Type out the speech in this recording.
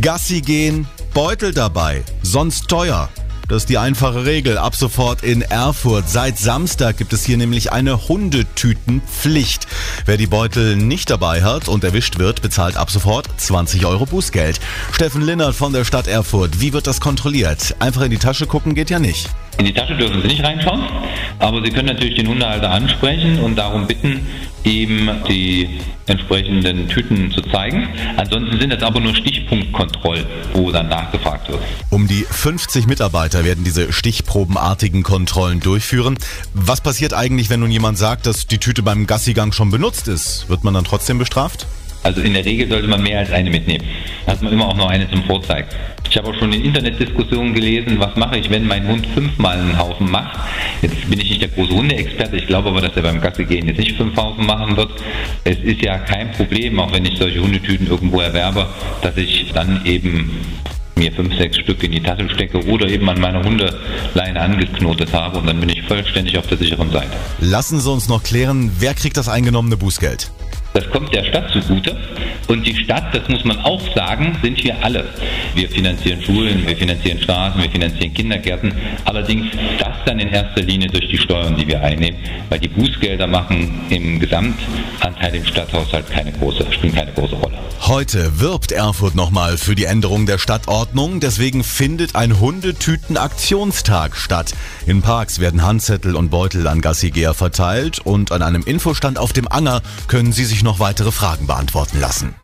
Gassi gehen, Beutel dabei, sonst teuer. Das ist die einfache Regel. Ab sofort in Erfurt. Seit Samstag gibt es hier nämlich eine Hundetütenpflicht. Wer die Beutel nicht dabei hat und erwischt wird, bezahlt ab sofort 20 Euro Bußgeld. Steffen Linnert von der Stadt Erfurt. Wie wird das kontrolliert? Einfach in die Tasche gucken geht ja nicht. In die Tasche dürfen Sie nicht reinschauen, aber Sie können natürlich den Hundehalter ansprechen und darum bitten, ihm die entsprechenden Tüten zu zeigen. Ansonsten sind es aber nur Stichpunktkontrollen, wo dann nachgefragt wird. Um die 50 Mitarbeiter werden diese stichprobenartigen Kontrollen durchführen. Was passiert eigentlich, wenn nun jemand sagt, dass die Tüte beim Gassigang schon benutzt ist? Wird man dann trotzdem bestraft? Also in der Regel sollte man mehr als eine mitnehmen. Hat man immer auch noch eine zum Vorzeigen. Ich habe auch schon in Internetdiskussionen gelesen, was mache ich, wenn mein Hund fünfmal einen Haufen macht. Jetzt bin ich nicht der große Hundeexperte, ich glaube aber, dass er beim Gassi gehen jetzt nicht fünf Haufen machen wird. Es ist ja kein Problem, auch wenn ich solche Hundetüten irgendwo erwerbe, dass ich dann eben mir fünf, sechs Stück in die Tasche stecke oder eben an meiner Hundeleine angeknotet habe und dann bin ich vollständig auf der sicheren Seite. Lassen Sie uns noch klären, wer kriegt das eingenommene Bußgeld? Das kommt der Stadt zugute. Und die Stadt, das muss man auch sagen, sind wir alle. Wir finanzieren Schulen, wir finanzieren Straßen, wir finanzieren Kindergärten. Allerdings das dann in erster Linie durch die Steuern, die wir einnehmen, weil die Bußgelder machen im Gesamtanteil im Stadthaushalt keine große, spielen keine große Rolle. Heute wirbt Erfurt nochmal für die Änderung der Stadtordnung. Deswegen findet ein Hundetüten-Aktionstag statt. In Parks werden Handzettel und Beutel an Gassigeher verteilt und an einem Infostand auf dem Anger können Sie sich noch weitere Fragen beantworten lassen.